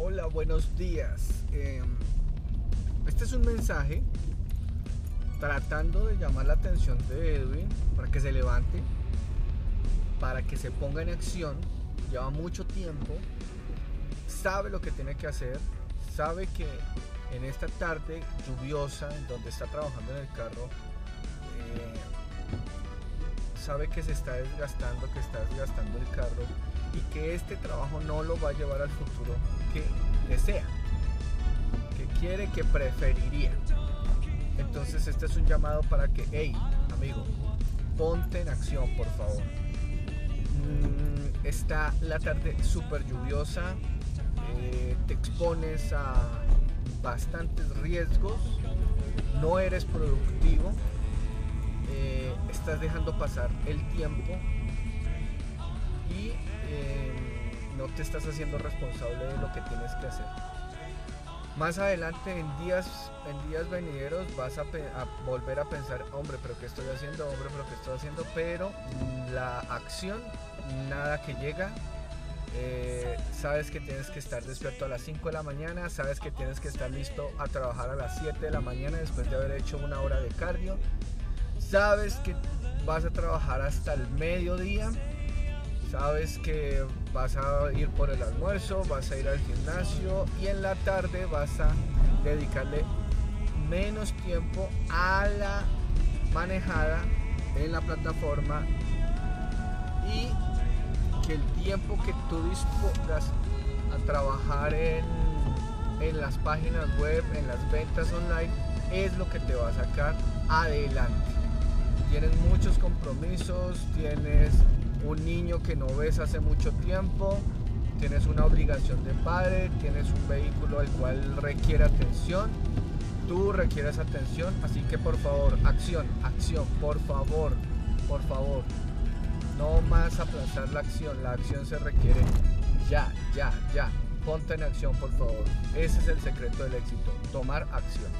Hola, buenos días. Eh, este es un mensaje tratando de llamar la atención de Edwin para que se levante, para que se ponga en acción. Lleva mucho tiempo, sabe lo que tiene que hacer, sabe que en esta tarde lluviosa, en donde está trabajando en el carro, eh, sabe que se está desgastando, que está desgastando el carro y que este trabajo no lo va a llevar al futuro que desea, que quiere, que preferiría. Entonces este es un llamado para que, hey, amigo, ponte en acción, por favor. Mm, está la tarde súper lluviosa, eh, te expones a bastantes riesgos, no eres productivo, eh, estás dejando pasar el tiempo te estás haciendo responsable de lo que tienes que hacer. Más adelante, en días, en días venideros, vas a, volver a pensar, hombre, pero ¿qué estoy haciendo? Hombre, pero ¿qué estoy haciendo? Pero la acción, nada que llega. Eh, sabes que tienes que estar despierto a las 5 de la mañana, sabes que tienes que estar listo a trabajar a las 7 de la mañana después de haber hecho una hora de cardio. Sabes que vas a trabajar hasta el mediodía sabes que vas a ir por el almuerzo, vas a ir al gimnasio y en la tarde vas a dedicarle menos tiempo a la manejada en la plataforma y que el tiempo que tú dispongas a trabajar en, en las páginas web, en las ventas online, es lo que te va a sacar adelante. Tienes muchos compromisos, tienes un niño que no ves hace mucho tiempo, tienes una obligación de padre, tienes un vehículo el cual requiere atención, tú requieres atención, así que por favor, acción, acción, por favor, por favor, no más aplazar la acción, la acción se requiere ya, ya, ya, ponte en acción por favor, ese es el secreto del éxito, tomar acción.